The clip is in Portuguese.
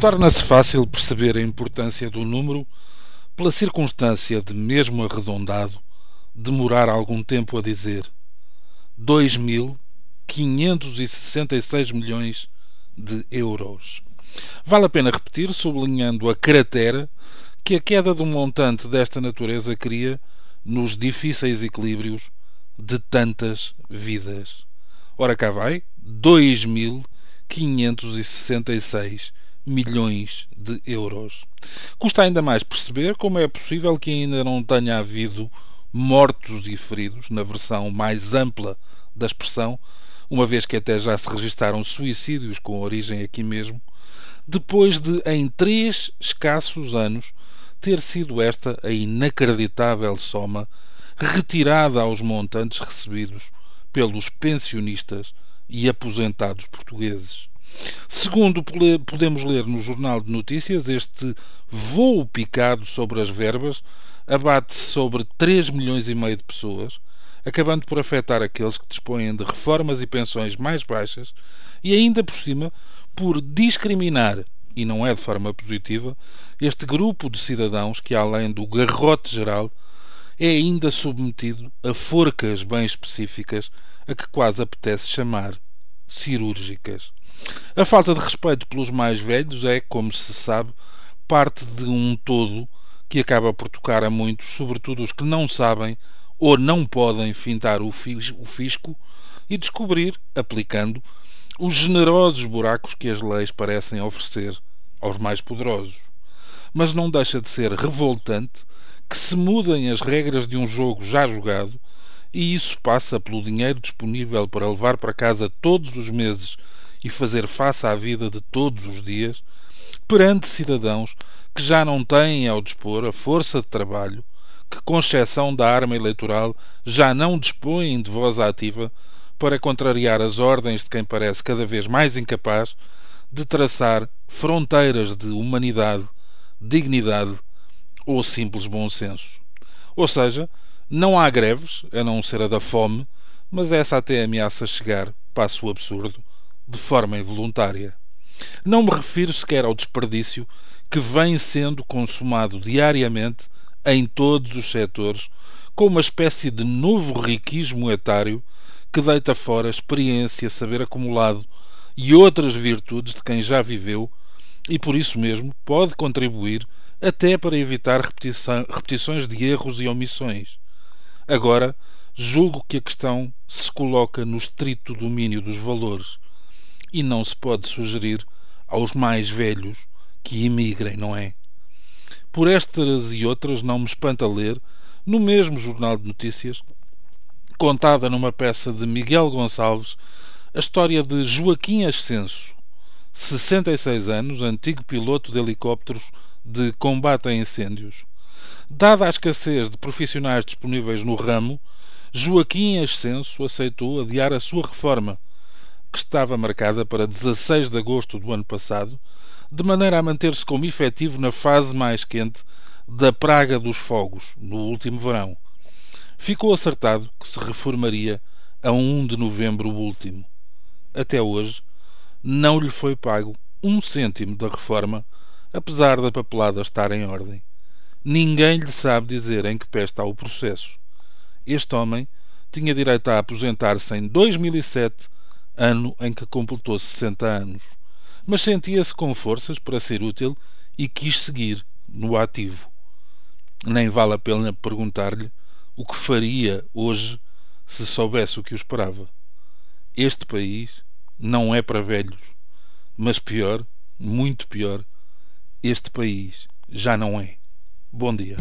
Torna-se fácil perceber a importância do número pela circunstância de, mesmo arredondado, demorar algum tempo a dizer 2.566 milhões de euros. Vale a pena repetir, sublinhando a cratera que a queda de um montante desta natureza cria nos difíceis equilíbrios de tantas vidas. Ora cá vai, 2.566 milhões de euros. Custa ainda mais perceber como é possível que ainda não tenha havido mortos e feridos, na versão mais ampla da expressão, uma vez que até já se registaram suicídios com origem aqui mesmo, depois de, em três escassos anos, ter sido esta a inacreditável soma retirada aos montantes recebidos pelos pensionistas e aposentados portugueses. Segundo podemos ler no Jornal de Notícias, este voo picado sobre as verbas abate-se sobre 3 milhões e meio de pessoas, acabando por afetar aqueles que dispõem de reformas e pensões mais baixas e ainda por cima por discriminar, e não é de forma positiva, este grupo de cidadãos que, além do garrote geral, é ainda submetido a forcas bem específicas a que quase apetece chamar cirúrgicas. A falta de respeito pelos mais velhos é, como se sabe, parte de um todo que acaba por tocar a muitos, sobretudo os que não sabem ou não podem fintar o fisco e descobrir, aplicando, os generosos buracos que as leis parecem oferecer aos mais poderosos. Mas não deixa de ser revoltante que se mudem as regras de um jogo já jogado e isso passa pelo dinheiro disponível para levar para casa todos os meses e fazer face à vida de todos os dias, perante cidadãos que já não têm ao dispor a força de trabalho, que, com exceção da arma eleitoral, já não dispõem de voz ativa para contrariar as ordens de quem parece cada vez mais incapaz de traçar fronteiras de humanidade, dignidade ou simples bom senso. Ou seja, não há greves, a não ser a da fome, mas essa até ameaça chegar, passo o absurdo, de forma involuntária. Não me refiro sequer ao desperdício que vem sendo consumado diariamente em todos os setores, com uma espécie de novo riquismo etário que deita fora experiência, saber acumulado e outras virtudes de quem já viveu e por isso mesmo pode contribuir até para evitar repetições de erros e omissões. Agora, julgo que a questão se coloca no estrito domínio dos valores e não se pode sugerir aos mais velhos que emigrem, não é? Por estas e outras não me espanta ler, no mesmo Jornal de Notícias, contada numa peça de Miguel Gonçalves, a história de Joaquim Ascenso, 66 anos, antigo piloto de helicópteros de combate a incêndios. Dada a escassez de profissionais disponíveis no ramo, Joaquim Ascenso aceitou adiar a sua reforma que estava marcada para 16 de agosto do ano passado, de maneira a manter-se como efetivo na fase mais quente da praga dos fogos, no último verão. Ficou acertado que se reformaria a 1 de novembro último. Até hoje, não lhe foi pago um cêntimo da reforma, apesar da papelada estar em ordem. Ninguém lhe sabe dizer em que pé está o processo. Este homem tinha direito a aposentar-se em 2007 ano em que completou 60 anos, mas sentia-se com forças para ser útil e quis seguir no ativo. Nem vale a pena perguntar-lhe o que faria hoje se soubesse o que o esperava. Este país não é para velhos, mas pior, muito pior, este país já não é. Bom dia.